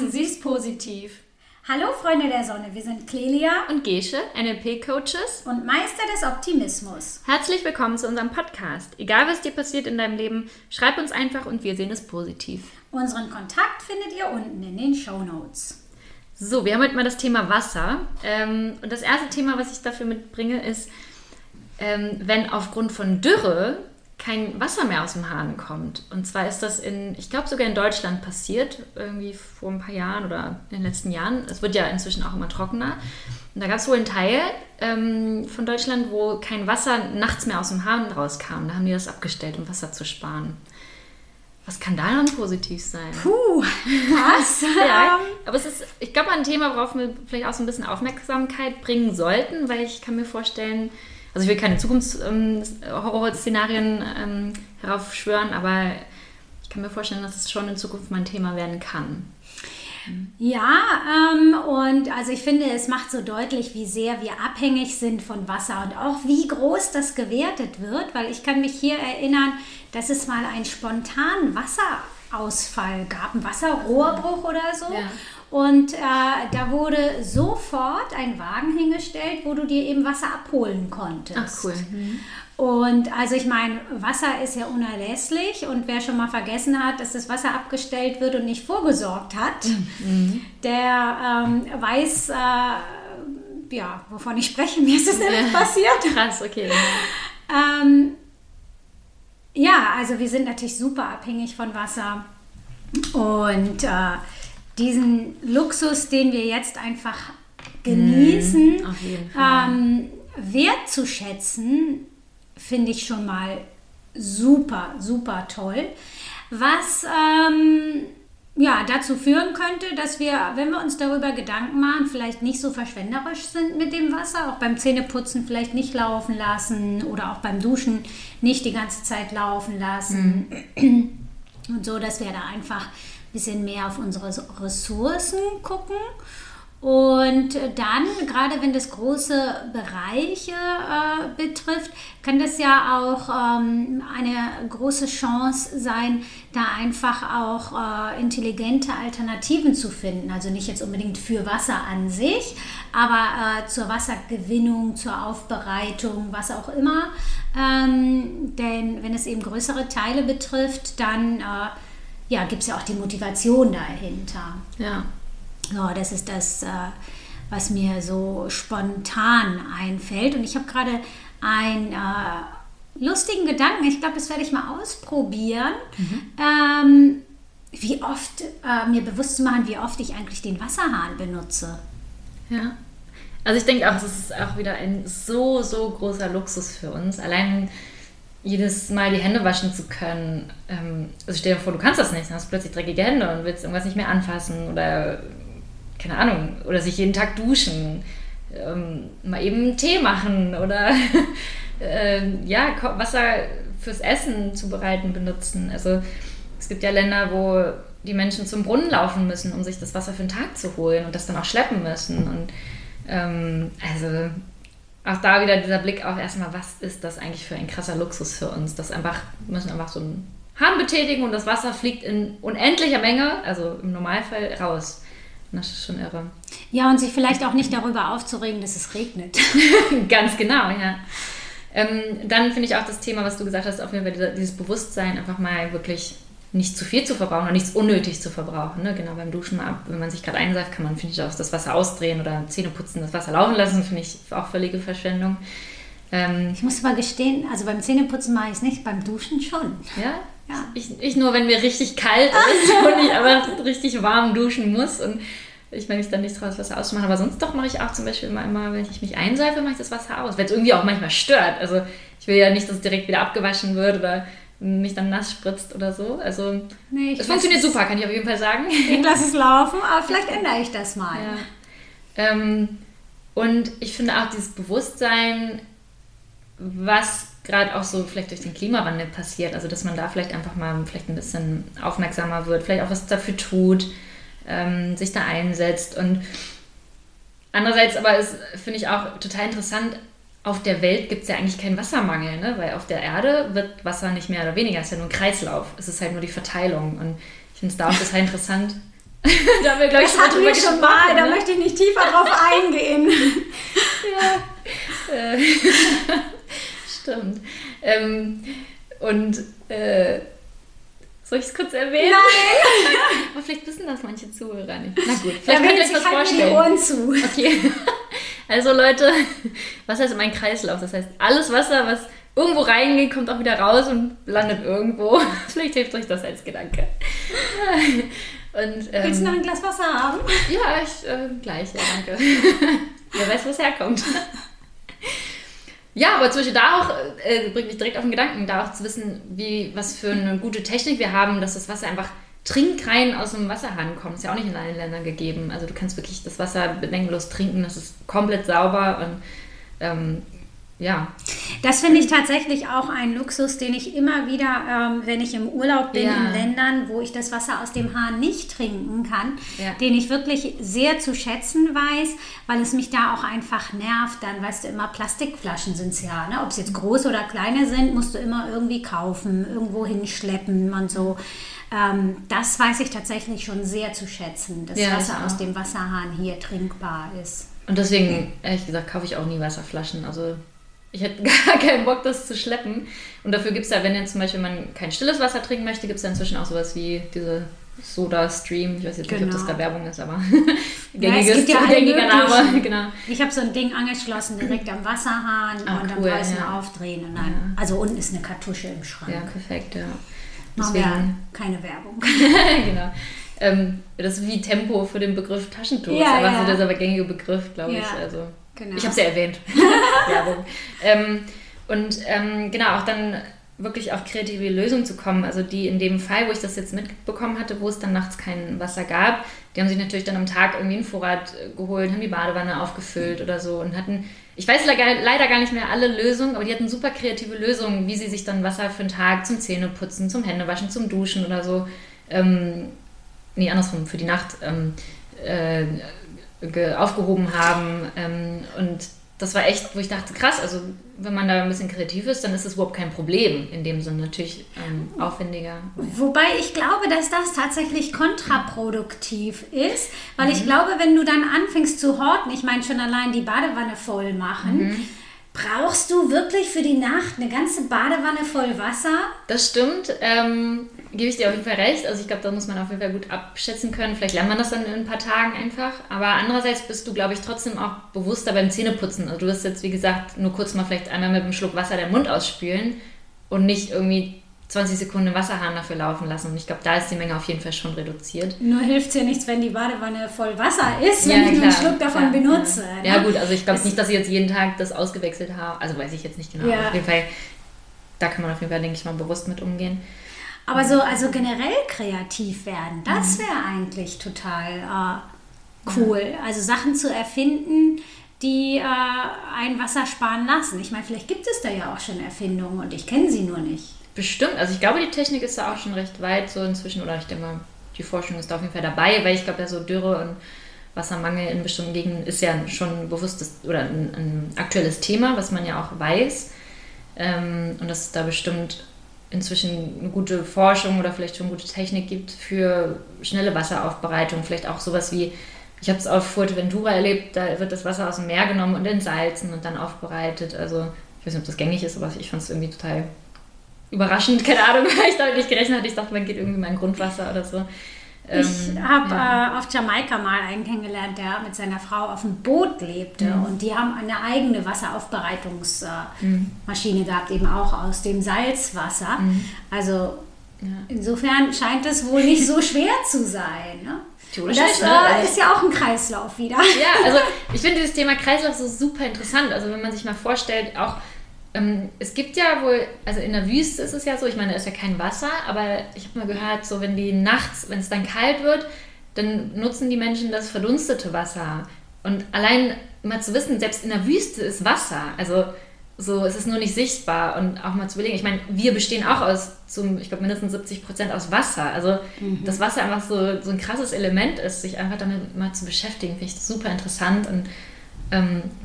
Wachsen Sie es positiv. Hallo Freunde der Sonne, wir sind Clelia und Gesche, NLP-Coaches und Meister des Optimismus. Herzlich willkommen zu unserem Podcast. Egal was dir passiert in deinem Leben, schreib uns einfach und wir sehen es positiv. Unseren Kontakt findet ihr unten in den Show Notes. So, wir haben heute mal das Thema Wasser. Ähm, und das erste Thema, was ich dafür mitbringe, ist, ähm, wenn aufgrund von Dürre kein Wasser mehr aus dem Hahn kommt. Und zwar ist das in, ich glaube sogar in Deutschland passiert, irgendwie vor ein paar Jahren oder in den letzten Jahren. Es wird ja inzwischen auch immer trockener. Und da gab es wohl einen Teil ähm, von Deutschland, wo kein Wasser nachts mehr aus dem Hahn rauskam. Da haben die das abgestellt, um Wasser zu sparen. Was kann da dann positiv sein? Puh, was? ja, aber es ist, ich glaube, ein Thema, worauf wir vielleicht auch so ein bisschen Aufmerksamkeit bringen sollten, weil ich kann mir vorstellen, also ich will keine Zukunftshorrorszenarien ähm, ähm, heraufschwören, aber ich kann mir vorstellen, dass es schon in Zukunft mal ein Thema werden kann. Ja, ähm, und also ich finde, es macht so deutlich, wie sehr wir abhängig sind von Wasser und auch wie groß das gewertet wird, weil ich kann mich hier erinnern, dass es mal einen spontanen Wasserausfall gab, einen Wasserrohrbruch oder so. Ja. Und äh, da wurde sofort ein Wagen hingestellt, wo du dir eben Wasser abholen konntest. Ach cool. Mhm. Und also ich meine, Wasser ist ja unerlässlich und wer schon mal vergessen hat, dass das Wasser abgestellt wird und nicht vorgesorgt hat, mhm. der ähm, weiß, äh, ja, wovon ich spreche. Mir ist es nämlich ja. passiert. Krass, okay. Ähm, ja, also wir sind natürlich super abhängig von Wasser und äh, diesen Luxus, den wir jetzt einfach genießen, mm, ähm, wertzuschätzen, finde ich schon mal super, super toll. Was ähm, ja, dazu führen könnte, dass wir, wenn wir uns darüber Gedanken machen, vielleicht nicht so verschwenderisch sind mit dem Wasser, auch beim Zähneputzen vielleicht nicht laufen lassen oder auch beim Duschen nicht die ganze Zeit laufen lassen. Mhm. Und so, dass wir da einfach bisschen mehr auf unsere Ressourcen gucken. Und dann, gerade wenn das große Bereiche äh, betrifft, kann das ja auch ähm, eine große Chance sein, da einfach auch äh, intelligente Alternativen zu finden. Also nicht jetzt unbedingt für Wasser an sich, aber äh, zur Wassergewinnung, zur Aufbereitung, was auch immer. Ähm, denn wenn es eben größere Teile betrifft, dann äh, ja, gibt es ja auch die Motivation dahinter. Ja. So, das ist das, äh, was mir so spontan einfällt. Und ich habe gerade einen äh, lustigen Gedanken, ich glaube, das werde ich mal ausprobieren. Mhm. Ähm, wie oft äh, mir bewusst zu machen, wie oft ich eigentlich den Wasserhahn benutze. Ja. Also ich denke auch, es ist auch wieder ein so, so großer Luxus für uns. Allein jedes Mal die Hände waschen zu können. Ähm, also stell dir vor, du kannst das nicht, dann hast du plötzlich dreckige Hände und willst irgendwas nicht mehr anfassen oder keine Ahnung, oder sich jeden Tag duschen, ähm, mal eben Tee machen oder äh, ja, Wasser fürs Essen zubereiten benutzen. Also es gibt ja Länder, wo die Menschen zum Brunnen laufen müssen, um sich das Wasser für den Tag zu holen und das dann auch schleppen müssen. Und ähm, also auch da wieder dieser Blick auf erstmal, was ist das eigentlich für ein krasser Luxus für uns? Das einfach, wir müssen einfach so einen Hahn betätigen und das Wasser fliegt in unendlicher Menge, also im Normalfall, raus. Das ist schon irre. Ja, und sich vielleicht auch nicht darüber aufzuregen, dass es regnet. Ganz genau, ja. Ähm, dann finde ich auch das Thema, was du gesagt hast, auf jeden Fall dieses Bewusstsein, einfach mal wirklich nicht zu viel zu verbrauchen oder nichts unnötig zu verbrauchen. Ne? Genau beim Duschen, wenn man sich gerade einseift, kann man, finde ich, auch das Wasser ausdrehen oder Zähne putzen, das Wasser laufen lassen, finde ich auch völlige Verschwendung. Ähm, ich muss aber gestehen, also beim Zähneputzen mache ich es nicht, beim Duschen schon. Ja? Ja. Ich, ich nur, wenn mir richtig kalt ist und ich aber richtig warm duschen muss und ich meine, ich dann nicht das Wasser auszumachen, aber sonst doch mache ich auch zum Beispiel immer, immer wenn ich mich einseife, mache ich das Wasser aus, weil es irgendwie auch manchmal stört. Also ich will ja nicht, dass es direkt wieder abgewaschen wird oder mich dann nass spritzt oder so. Also nee, es funktioniert super, kann ich auf jeden Fall sagen. Ich lasse es laufen, aber vielleicht ändere ich das mal. Ja. Ähm, und ich finde auch dieses Bewusstsein, was gerade auch so vielleicht durch den Klimawandel passiert, also dass man da vielleicht einfach mal vielleicht ein bisschen aufmerksamer wird, vielleicht auch was dafür tut, ähm, sich da einsetzt und andererseits aber ist, finde ich auch total interessant, auf der Welt gibt es ja eigentlich keinen Wassermangel, ne? weil auf der Erde wird Wasser nicht mehr oder weniger, es ist ja nur ein Kreislauf, es ist halt nur die Verteilung. Und ich finde es da auch total interessant. da haben wir, glaube ich, Das schon hatten wir schon mal, da ne? möchte ich nicht tiefer drauf eingehen. ja. Äh, Stimmt. Ähm, und äh, soll ich es kurz erwähnen? Nein, Aber vielleicht wissen das manche Zuhörer nicht. Na gut, da vielleicht könnt ihr euch halt mir die vorstellen. Ohren zu. Okay. Also Leute, Wasser ist immer ein Kreislauf. Das heißt, alles Wasser, was irgendwo reingeht, kommt auch wieder raus und landet irgendwo. Vielleicht hilft euch das als Gedanke. Und, ähm, Willst du noch ein Glas Wasser haben? ja, ich äh, gleich, ja, danke. Wer weiß, wo es herkommt. Ja, aber zum Beispiel da auch, äh, bringt mich direkt auf den Gedanken, da auch zu wissen, wie, was für eine gute Technik wir haben, dass das Wasser einfach trinkrein aus dem Wasserhahn kommt. Ist ja auch nicht in allen Ländern gegeben. Also du kannst wirklich das Wasser bedenkenlos trinken, das ist komplett sauber und ähm, ja. Das finde ich tatsächlich auch ein Luxus, den ich immer wieder, ähm, wenn ich im Urlaub bin Ja. in Ländern, wo ich das Wasser aus dem Hahn nicht trinken kann, Ja. den ich wirklich sehr zu schätzen weiß, weil es mich da auch einfach nervt. Dann weißt du immer, Plastikflaschen sind es ja. Ne? Ob es jetzt große oder kleine sind, musst du immer irgendwie kaufen, irgendwo hinschleppen und so. Ähm, das weiß ich tatsächlich schon sehr zu schätzen, dass Ja, Wasser aus dem Wasserhahn hier trinkbar ist. Und deswegen, ehrlich gesagt, kaufe ich auch nie Wasserflaschen. Also ich hätte gar keinen Bock, das zu schleppen. Und dafür gibt es ja, wenn jetzt zum Beispiel man kein stilles Wasser trinken möchte, gibt es ja inzwischen auch sowas wie diese Soda Stream. Ich weiß jetzt nicht, ob das Genau. da Werbung ist, aber Ja, es gängiges, ja alle gängiger Name. Genau. Ich habe so ein Ding angeschlossen direkt am Wasserhahn Ah, und cool, dann draußen ja. aufdrehen und dann, also unten ist eine Kartusche im Schrank. Ja, perfekt, ja. Deswegen, wir keine Werbung. genau. Ähm, das ist wie Tempo für den Begriff Taschentuch. Ja, ist ja. so dieser gängige Begriff, glaube ich. Ja, Also, genau. Ich habe es ja erwähnt. Werbung. Ähm, und ähm, genau, auch dann wirklich auf kreative Lösungen zu kommen. Also die in dem Fall, wo ich das jetzt mitbekommen hatte, wo es dann nachts kein Wasser gab, die haben sich natürlich dann am Tag irgendwie einen Vorrat äh, geholt, haben die Badewanne aufgefüllt oder so und hatten, ich weiß leider gar nicht mehr alle Lösungen, aber die hatten super kreative Lösungen, wie sie sich dann Wasser für den Tag zum Zähneputzen, zum Händewaschen, zum Duschen oder so, ähm, nee, andersrum, für die Nacht ähm, äh, aufgehoben haben. Ähm, und das war echt, wo ich dachte, krass, also wenn man da ein bisschen kreativ ist, dann ist es überhaupt kein Problem in dem Sinne. Natürlich ähm, aufwendiger. Wobei ich glaube, dass das tatsächlich kontraproduktiv ist, weil Mhm. ich glaube, wenn du dann anfängst zu horten, ich meine schon allein die Badewanne voll machen, Mhm. brauchst du wirklich für die Nacht eine ganze Badewanne voll Wasser? Das stimmt. Ähm, gebe ich dir auf jeden Fall recht. Also ich glaube, da muss man auf jeden Fall gut abschätzen können. Vielleicht lernt man das dann in ein paar Tagen einfach. Aber andererseits bist du, glaube ich, trotzdem auch bewusster beim Zähneputzen. Also du wirst jetzt, wie gesagt, nur kurz mal vielleicht einmal mit einem Schluck Wasser den Mund ausspülen und nicht irgendwie 20 Sekunden den Wasserhahn dafür laufen lassen. Und ich glaube, da ist die Menge auf jeden Fall schon reduziert. Nur hilft es ja nichts, wenn die Badewanne voll Wasser ist, wenn ich nur einen Schluck davon klar, benutze. Ja, ja ne? gut, also ich glaube nicht, dass ich jetzt jeden Tag das ausgewechselt habe. Also weiß ich jetzt nicht genau. Ja. Auf jeden Fall, da kann man auf jeden Fall, denke ich mal, bewusst mit umgehen. Aber so, also generell kreativ werden, das Mhm. wäre eigentlich total äh, cool. Also Sachen zu erfinden, die äh, ein Wasser sparen lassen. Ich meine, vielleicht gibt es da ja auch schon Erfindungen und ich kenne sie nur nicht. Bestimmt. Also ich glaube, die Technik ist da auch schon recht weit so inzwischen. Oder ich denke mal, die Forschung ist da auf jeden Fall dabei, weil ich glaube, ja so Dürre und Wassermangel in bestimmten Gegenden ist ja schon ein bewusstes oder ein, ein aktuelles Thema, was man ja auch weiß. Ähm, und dass es da bestimmt inzwischen eine gute Forschung oder vielleicht schon gute Technik gibt für schnelle Wasseraufbereitung. Vielleicht auch sowas wie, ich habe es auf Fuerteventura erlebt, da wird das Wasser aus dem Meer genommen und entsalzen und dann aufbereitet. Also ich weiß nicht, ob das gängig ist, aber ich fand es irgendwie total überraschend. Keine Ahnung, weil ich damit nicht gerechnet hatte. Ich dachte, man geht irgendwie mal in Grundwasser oder so. Ich Ähm, habe ja. äh, auf Jamaika mal einen kennengelernt, der mit seiner Frau auf dem Boot lebte Mhm. und die haben eine eigene Wasseraufbereitungsmaschine gehabt, eben auch aus dem Salzwasser. Mhm. Also insofern scheint es wohl nicht so schwer zu sein. Ne? Theoretisch das ne? äh, Also- ist ja auch ein Kreislauf wieder. Ja, also ich finde dieses Thema Kreislauf so super interessant. Also wenn man sich mal vorstellt, auch es gibt ja wohl, also in der Wüste ist es ja so, ich meine, da ist ja kein Wasser, aber ich habe mal gehört, so wenn die nachts, wenn es dann kalt wird, dann nutzen die Menschen das verdunstete Wasser. Und allein mal zu wissen, selbst in der Wüste ist Wasser. Also so, es ist nur nicht sichtbar und auch mal zu überlegen. Ich meine, wir bestehen auch aus, zum, ich glaube, mindestens 70 Prozent aus Wasser. Also, dass Wasser einfach so, so ein krasses Element ist, sich einfach damit mal zu beschäftigen, finde ich super interessant und ähm,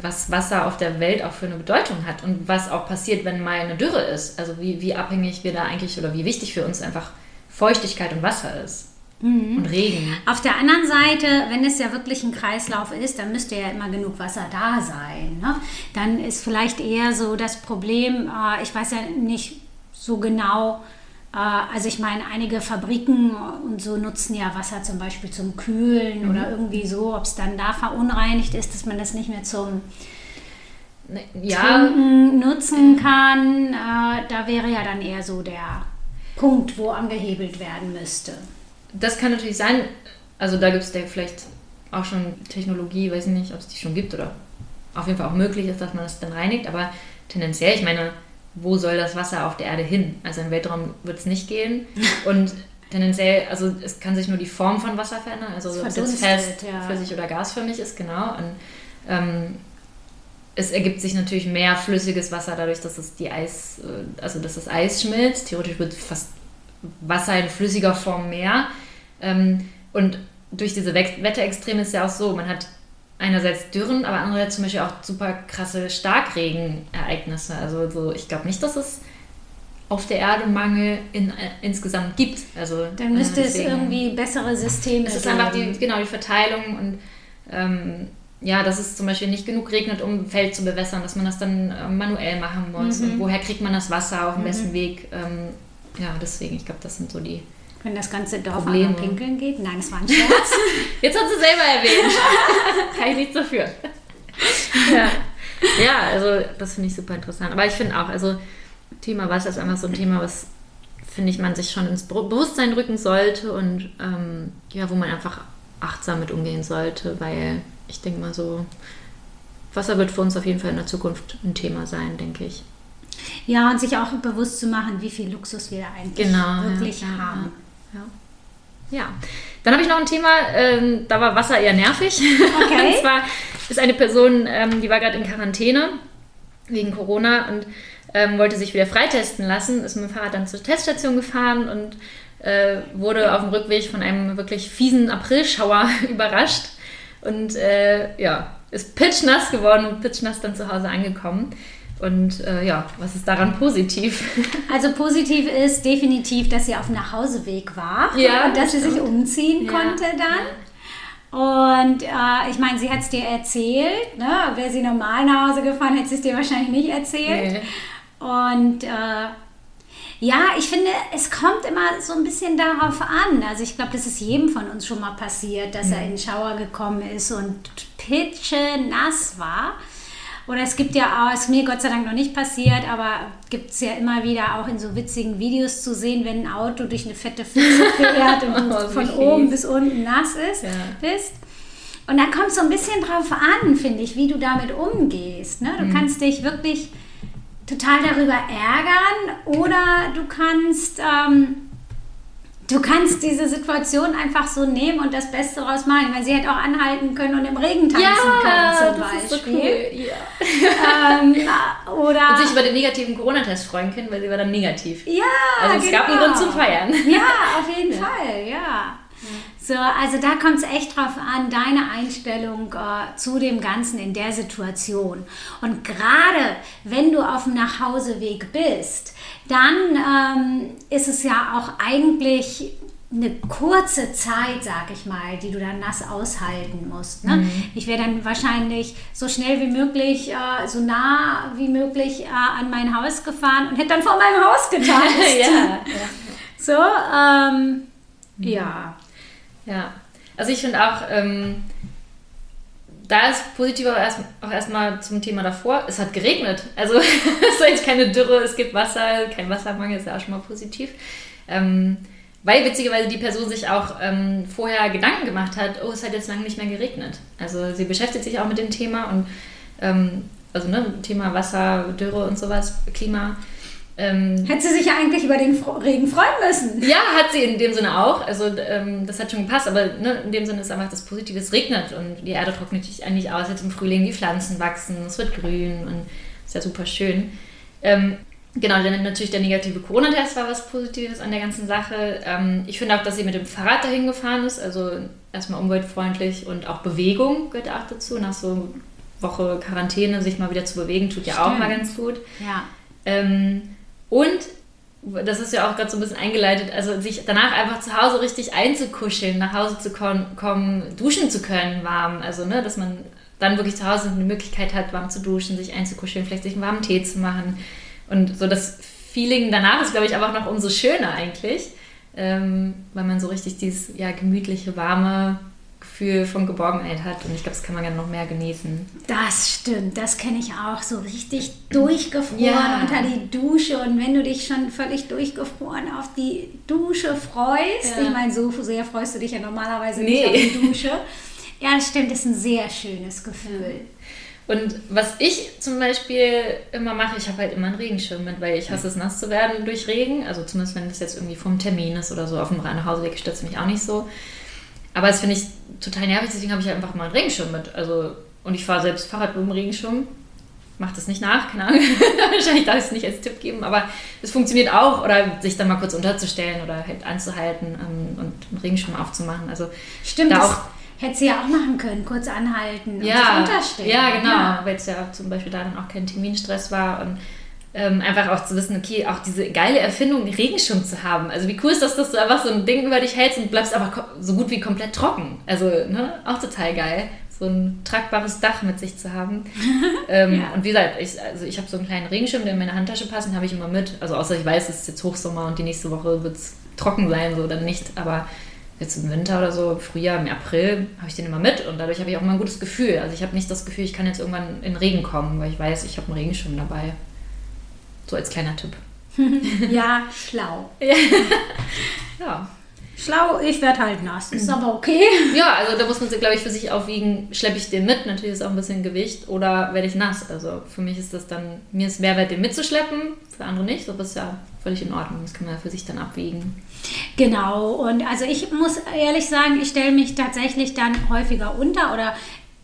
was Wasser auf der Welt auch für eine Bedeutung hat und was auch passiert, wenn mal eine Dürre ist. Also, wie, wie abhängig wir da eigentlich oder wie wichtig für uns einfach Feuchtigkeit und Wasser ist. mhm. und Regen. Auf der anderen Seite, wenn es ja wirklich ein Kreislauf ist, dann müsste ja immer genug Wasser da sein. Ne? Dann ist vielleicht eher so das Problem, äh, ich weiß ja nicht so genau, also ich meine, einige Fabriken und so nutzen ja Wasser zum Beispiel zum Kühlen mhm. oder irgendwie so, ob es dann da verunreinigt ist, dass man das nicht mehr zum ne, ja. Trinken nutzen kann. Äh, da wäre ja dann eher so der Punkt, wo angehebelt werden müsste. Das kann natürlich sein. Also da gibt es vielleicht auch schon Technologie, weiß ich nicht, ob es die schon gibt oder auf jeden Fall auch möglich ist, dass man das dann reinigt. Aber tendenziell, ich meine, wo soll das Wasser auf der Erde hin? Also im Weltraum wird es nicht gehen. Und tendenziell, also es kann sich nur die Form von Wasser verändern, also ob es jetzt fest, ja. flüssig oder gasförmig ist, genau. Und ähm, es ergibt sich natürlich mehr flüssiges Wasser dadurch, dass es die Eis, äh, also dass das Eis schmilzt. Theoretisch wird fast Wasser in flüssiger Form mehr. Ähm, und durch diese Wetterextreme ist ja auch so, man hat einerseits Dürren, aber andererseits zum Beispiel auch super krasse Starkregenereignisse. Also so, ich glaube nicht, dass es auf der Erde Mangel in, äh, insgesamt gibt. Also, Dann müsste äh, es irgendwie bessere Systeme Es ist einfach die, genau die Verteilung und ähm, ja, dass es zum Beispiel nicht genug regnet, um ein Feld zu bewässern, dass man das dann äh, manuell machen muss. Mhm. Und woher kriegt man das Wasser auf dem mhm. besten Weg? Ähm, ja, deswegen, ich glaube, das sind so die wenn das ganze Dorf Probleme. an pinkeln geht? Nein, das war ein Scherz. Jetzt hat sie selber erwähnt. Kann ich nichts dafür. ja. ja, also das finde ich super interessant. Aber ich finde auch, also Thema Wasser ist einfach so ein Thema, was finde ich, man sich schon ins Bewusstsein rücken sollte und ähm, ja, wo man einfach achtsam mit umgehen sollte, weil ich denke mal so, Wasser wird für uns auf jeden Fall in der Zukunft ein Thema sein, denke ich. Ja, und sich auch bewusst zu machen, wie viel Luxus wir da eigentlich genau, wirklich ja, haben. Ja. Ja. Dann habe ich noch ein Thema, ähm, da war Wasser eher nervig. Okay. und zwar ist eine Person, ähm, die war gerade in Quarantäne wegen Corona und ähm, wollte sich wieder freitesten lassen, ist mit dem Fahrrad dann zur Teststation gefahren und äh, wurde auf dem Rückweg von einem wirklich fiesen Aprilschauer überrascht und äh, ja, ist pitchnass geworden und pitchnass dann zu Hause angekommen. Und äh, ja, was ist daran positiv? Also positiv ist definitiv, dass sie auf dem Nachhauseweg war ja, und dass sie sich umziehen ja. konnte dann. Und äh, ich meine, sie hat es dir erzählt. Ne? Wäre sie normal nach Hause gefahren, hätte sie es dir wahrscheinlich nicht erzählt. Nee. Und äh, ja, ich finde, es kommt immer so ein bisschen darauf an. Also ich glaube, das ist jedem von uns schon mal passiert, dass mhm. er in den Shower gekommen ist und pitche nass war. Oder es gibt ja auch, ist mir Gott sei Dank noch nicht passiert, aber gibt es ja immer wieder auch in so witzigen Videos zu sehen, wenn ein Auto durch eine fette Pfütze fährt und oh, von oben bis unten nass ist, ja. bist. Und da kommt es so ein bisschen drauf an, finde ich, wie du damit umgehst. Ne? Du mhm. kannst dich wirklich total darüber ärgern oder du kannst ähm, du kannst diese Situation einfach so nehmen und das Beste daraus machen. Weil sie hätte auch anhalten können und im Regen tanzen ja, können zum das Beispiel. Ist so cool. ja. ähm, oder und sich über den negativen Corona-Test freuen können, weil sie war dann negativ. Ja, Also es genau. gab einen Grund zum Feiern. Ja, auf jeden ja. Fall, ja. So, also da kommt es echt drauf an, deine Einstellung äh, zu dem Ganzen in der Situation. Und gerade wenn du auf dem Nachhauseweg bist, dann ähm, ist es ja auch eigentlich eine kurze Zeit, sag ich mal, die du dann nass aushalten musst. Ne? Mhm. Ich wäre dann wahrscheinlich so schnell wie möglich, äh, so nah wie möglich äh, an mein Haus gefahren und hätte dann vor meinem Haus getanzt. ja, ja. So, ähm, mhm. ja. Ja, also ich finde auch, ähm, da ist positiv auch, erst, auch erstmal zum Thema davor, es hat geregnet. Also es ist keine Dürre, es gibt Wasser, kein Wassermangel, ist ja auch schon mal positiv. Ähm, weil witzigerweise die Person sich auch ähm, vorher Gedanken gemacht hat, oh, es hat jetzt lange nicht mehr geregnet. Also sie beschäftigt sich auch mit dem Thema und ähm, also ne, Thema Wasser, Dürre und sowas, Klima. Ähm, Hätte sie sich ja eigentlich über den Regen freuen müssen. Ja, hat sie in dem Sinne auch. Also ähm, das hat schon gepasst, aber ne, in dem Sinne ist einfach das Positive, es regnet und die Erde trocknet sich eigentlich aus. Jetzt im Frühling die Pflanzen wachsen, es wird grün und ist ja super schön. Ähm, genau, dann natürlich der negative Corona-Test war was Positives an der ganzen Sache. Ähm, ich finde auch, dass sie mit dem Fahrrad dahin gefahren ist, also erstmal umweltfreundlich und auch Bewegung gehört auch dazu. Nach so Woche Quarantäne sich mal wieder zu bewegen, tut ja Stimmt. auch mal ganz gut. Ja. Und das ist ja auch gerade so ein bisschen eingeleitet, also sich danach einfach zu Hause richtig einzukuscheln, nach Hause zu kommen, duschen zu können warm. Also, ne, dass man dann wirklich zu Hause eine Möglichkeit hat, warm zu duschen, sich einzukuscheln, vielleicht sich einen warmen Tee zu machen. Und so das Feeling danach ist, glaube ich, aber auch noch umso schöner eigentlich, ähm, weil man so richtig dieses ja, gemütliche, warme Gefühl von Geborgenheit hat. Und ich glaube, das kann man ja noch mehr genießen. Das stimmt, das kenne ich auch. So richtig durchgefroren ja. unter die Dusche. Und wenn du dich schon völlig durchgefroren auf die Dusche freust, ja. ich meine, so sehr freust du dich ja normalerweise nee. nicht auf die Dusche. Ja, das stimmt, das ist ein sehr schönes Gefühl. Und was ich zum Beispiel immer mache, ich habe halt immer einen Regenschirm mit, weil ich hasse es nass zu werden durch Regen. Also zumindest wenn das jetzt irgendwie vom Termin ist oder so. Auf dem Nachhauseweg stört es mich auch nicht so. Aber das finde ich total nervig, deswegen habe ich halt einfach mal einen Regenschirm mit. Also, und ich fahre selbst Fahrrad mit dem Regenschirm. Macht das nicht nach, keine Ahnung. Wahrscheinlich darf ich es nicht als Tipp geben, aber es funktioniert auch. Oder sich dann mal kurz unterzustellen oder halt anzuhalten ähm, und einen Regenschirm aufzumachen. Also Stimmt, da auch. Hätte sie ja auch machen können, kurz anhalten und ja, sich unterstellen. Ja, genau, ja. weil es ja zum Beispiel da dann auch kein Terminstress war und ähm, einfach auch zu wissen, okay, auch diese geile Erfindung, den Regenschirm zu haben. Also wie cool ist das, dass du einfach so ein Ding über dich hältst und bleibst aber so gut wie komplett trocken. Also, ne, auch total geil, so ein tragbares Dach mit sich zu haben. ähm, ja. Und wie gesagt, ich, also ich habe so einen kleinen Regenschirm, der in meine Handtasche passt, den habe ich immer mit. Also außer ich weiß, es ist jetzt Hochsommer und die nächste Woche wird es trocken sein, so dann nicht. Aber jetzt im Winter oder so, Frühjahr, im April, habe ich den immer mit und dadurch habe ich auch immer ein gutes Gefühl. Also ich habe nicht das Gefühl, ich kann jetzt irgendwann in Regen kommen, weil ich weiß, ich habe einen Regenschirm dabei. So als kleiner Tipp. ja, schlau. ja. Schlau, ich werde halt nass. Ist aber okay. Ja, also da muss man sich, glaube ich, für sich aufwiegen, schleppe ich den mit, natürlich ist auch ein bisschen Gewicht, oder werde ich nass. Also für mich ist das dann, mir ist Mehrwert, den mitzuschleppen, für andere nicht, aber das ist ja völlig in Ordnung. Das kann man ja für sich dann abwiegen. Genau, und also ich muss ehrlich sagen, ich stelle mich tatsächlich dann häufiger unter oder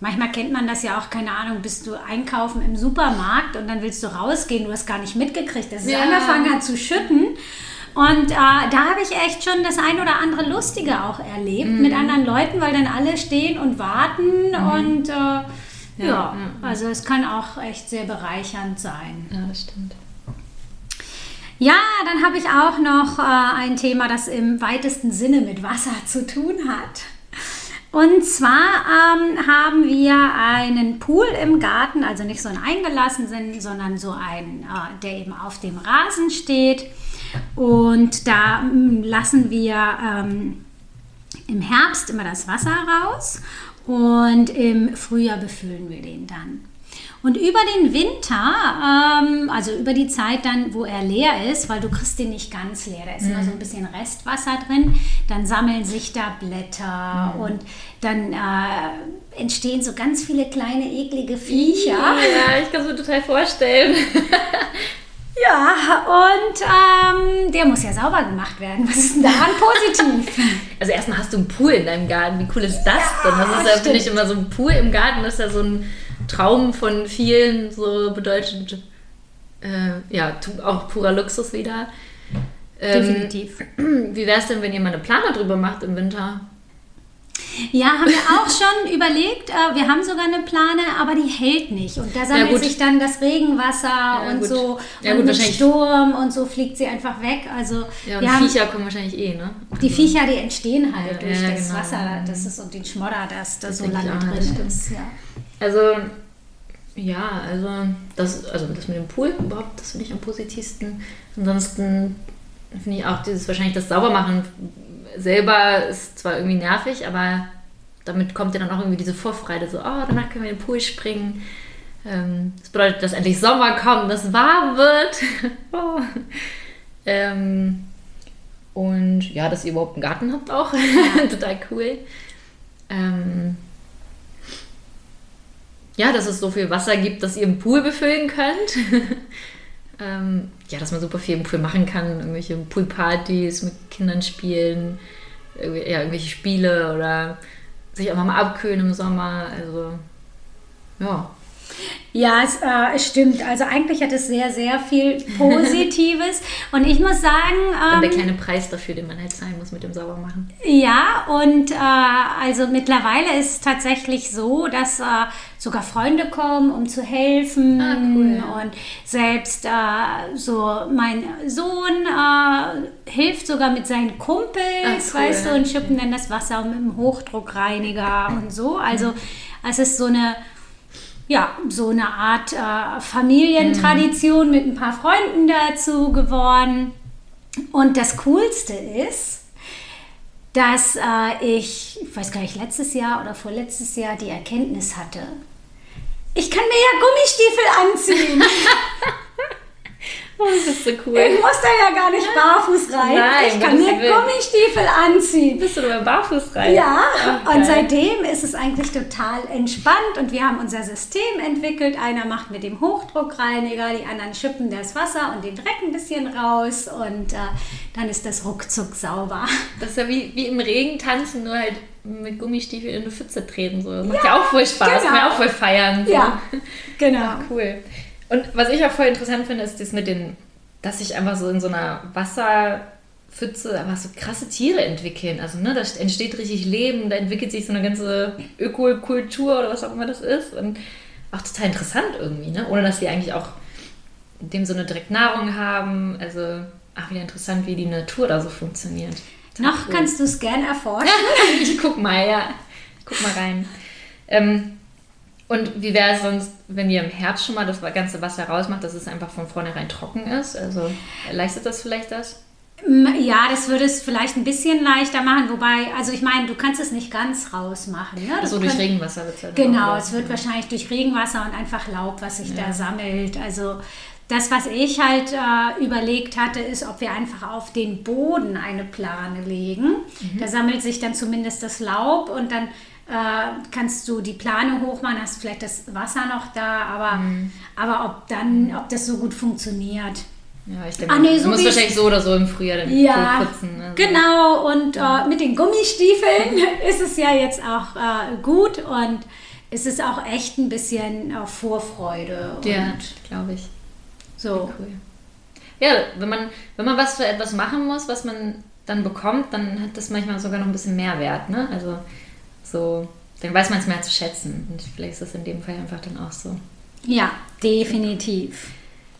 Manchmal kennt man das ja auch, keine Ahnung, bist du einkaufen im Supermarkt und dann willst du rausgehen, du hast gar nicht mitgekriegt, dass es ja. angefangen hat zu schütten. Und äh, da habe ich echt schon das ein oder andere Lustige auch erlebt mhm. mit anderen Leuten, weil dann alle stehen und warten mhm. und äh, ja, ja, ja, also es kann auch echt sehr bereichernd sein. Ja, das stimmt. Ja, dann habe ich auch noch äh, ein Thema, das im weitesten Sinne mit Wasser zu tun hat. Und zwar ähm, haben wir einen Pool im Garten, also nicht so einen eingelassenen, sondern so einen, äh, der eben auf dem Rasen steht. Und da mm, lassen wir ähm, im Herbst immer das Wasser raus und im Frühjahr befüllen wir den dann. Und über den Winter, ähm, also über die Zeit dann, wo er leer ist, weil du kriegst den nicht ganz leer, da ist mhm. immer so ein bisschen Restwasser drin, dann sammeln sich da Blätter mhm. und dann äh, entstehen so ganz viele kleine eklige Viecher. Ja, ich kann es mir total vorstellen. Ja, und ähm, der muss ja sauber gemacht werden. Was ist denn daran positiv? Also erstmal hast du einen Pool in deinem Garten. Wie cool ist das ja, denn? Das ist ja, finde ich, immer so ein Pool im Garten. Das ist ja so ein Traum von vielen, so bedeutet, äh, ja, auch purer Luxus wieder. Ähm, Definitiv. Wie wäre es denn, wenn ihr mal eine Planer drüber macht im Winter? Ja, haben wir auch schon überlegt. Äh, wir haben sogar eine Plane, aber die hält nicht. Und da sammelt ja, sich dann das Regenwasser ja, und gut. so. Ja, und gut, Sturm und so fliegt sie einfach weg. Also, ja, und die Viecher kommen wahrscheinlich eh, ne? Die also. Viecher, die entstehen halt durch das genau. Wasser das ist, und den Schmodder, das da so lange drin ist. Also, ja, also das, also das mit dem Pool überhaupt, das finde ich am positivsten. Ansonsten finde ich auch dieses wahrscheinlich das Saubermachen selber ist zwar irgendwie nervig, aber damit kommt ja dann auch irgendwie diese Vorfreude, so, oh, danach können wir in den Pool springen. Ähm, das bedeutet, dass endlich Sommer kommt, dass es warm wird. oh. ähm, und ja, dass ihr überhaupt einen Garten habt auch. Total cool. Ähm, ja, dass es so viel Wasser gibt, dass ihr einen Pool befüllen könnt. ähm, ja, dass man super viel im Pool machen kann, irgendwelche Poolpartys mit Kindern spielen, ja, irgendwelche Spiele oder sich einfach mal abkühlen im Sommer. Also, ja. Ja, es, äh, es stimmt. Also eigentlich hat es sehr, sehr viel Positives. und ich muss sagen. Ähm, der kleine Preis dafür, den man halt zahlen muss mit dem Saubermachen. Ja, und äh, also mittlerweile ist es tatsächlich so, dass äh, sogar Freunde kommen, um zu helfen. Ah, cool. Und selbst äh, so mein Sohn äh, hilft sogar mit seinen Kumpels, Ah, cool. weißt du, und schippen dann das Wasser mit dem Hochdruckreiniger und so. Also es ist so eine ja, so eine Art äh, Familientradition mit ein paar Freunden dazu geworden. Und das Coolste ist, dass äh, ich, ich weiß gar nicht, letztes Jahr oder vorletztes Jahr die Erkenntnis hatte, ich kann mir ja Gummistiefel anziehen. Das ist so cool. Ich muss da ja gar nicht barfuß rein. Nein, ich kann mir. Gummistiefel anziehen. Bist du nur barfuß rein? Ja, Ach, und seitdem ist es eigentlich total entspannt und wir haben unser System entwickelt. Einer macht mit dem Hochdruckreiniger, die anderen schippen das Wasser und den Dreck ein bisschen raus und äh, dann ist das ruckzuck sauber. Das ist ja wie, wie im Regen tanzen, nur halt mit Gummistiefeln in eine Pfütze treten. So. Das macht ja auch voll Spaß, genau. kann man auch voll feiern. So. Ja, genau. Cool. Und was ich auch voll interessant finde, ist das mit den, dass sich einfach so in so einer Wasserpfütze einfach so krasse Tiere entwickeln. Also, ne, da entsteht richtig Leben, da entwickelt sich so eine ganze Ökokultur oder was auch immer das ist. Und auch total interessant irgendwie, ne? Ohne dass die eigentlich auch in dem Sinne direkt Nahrung haben. Also, auch wieder interessant, wie die Natur da so funktioniert. Noch cool. kannst du es gern erforschen. ich guck mal, ja. Guck mal rein. Ähm, und wie wäre es sonst, wenn ihr im Herbst schon mal das ganze Wasser rausmacht, dass es einfach von vornherein trocken ist? Also leistet das vielleicht das? Ja, das würde es vielleicht ein bisschen leichter machen, wobei, also ich meine, du kannst es nicht ganz rausmachen. Ne? So durch könnt- Regenwasser wird es halt Genau, es wird wahrscheinlich durch Regenwasser und einfach Laub, was sich Ja. da sammelt. Also das, was ich halt äh, überlegt hatte, ist, ob wir einfach auf den Boden eine Plane legen. Mhm. Da sammelt sich dann zumindest das Laub und dann kannst du die Plane hochmachen, hast vielleicht das Wasser noch da, aber, Mhm. aber ob dann, ob das so gut funktioniert. Ja, ich denke, Ah, nee, du so musst wie- wahrscheinlich so oder so im Frühjahr den Ja, Pool putzen. Ne? genau. Und äh, mit den Gummistiefeln ist es ja jetzt auch äh, gut und es ist auch echt ein bisschen äh, Vorfreude. Ja, glaube ich. so. Cool. Ja, wenn man, wenn man was für etwas machen muss, was man dann bekommt, dann hat das manchmal sogar noch ein bisschen mehr Wert. Ne? Also so, dann weiß man es mehr zu schätzen. Und vielleicht ist das in dem Fall einfach dann auch so. Ja, definitiv.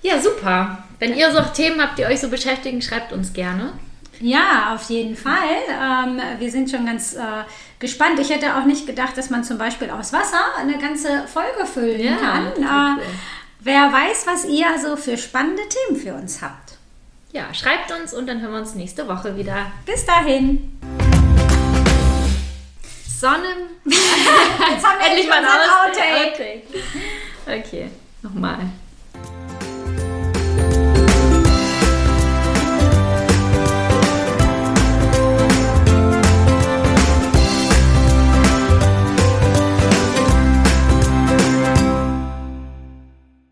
Ja, super. Wenn ihr so Themen habt, die euch so beschäftigen, schreibt uns gerne. Ja, auf jeden Fall. Ähm, wir sind schon ganz äh, gespannt. Ich hätte auch nicht gedacht, dass man zum Beispiel aus Wasser eine ganze Folge füllen Ja, kann. Äh, wer weiß, was ihr so für spannende Themen für uns habt. Ja, schreibt uns und dann hören wir uns nächste Woche wieder. Bis dahin. Sonne. Jetzt haben wir Endlich mal ein Outtake. Outtake. Okay, nochmal.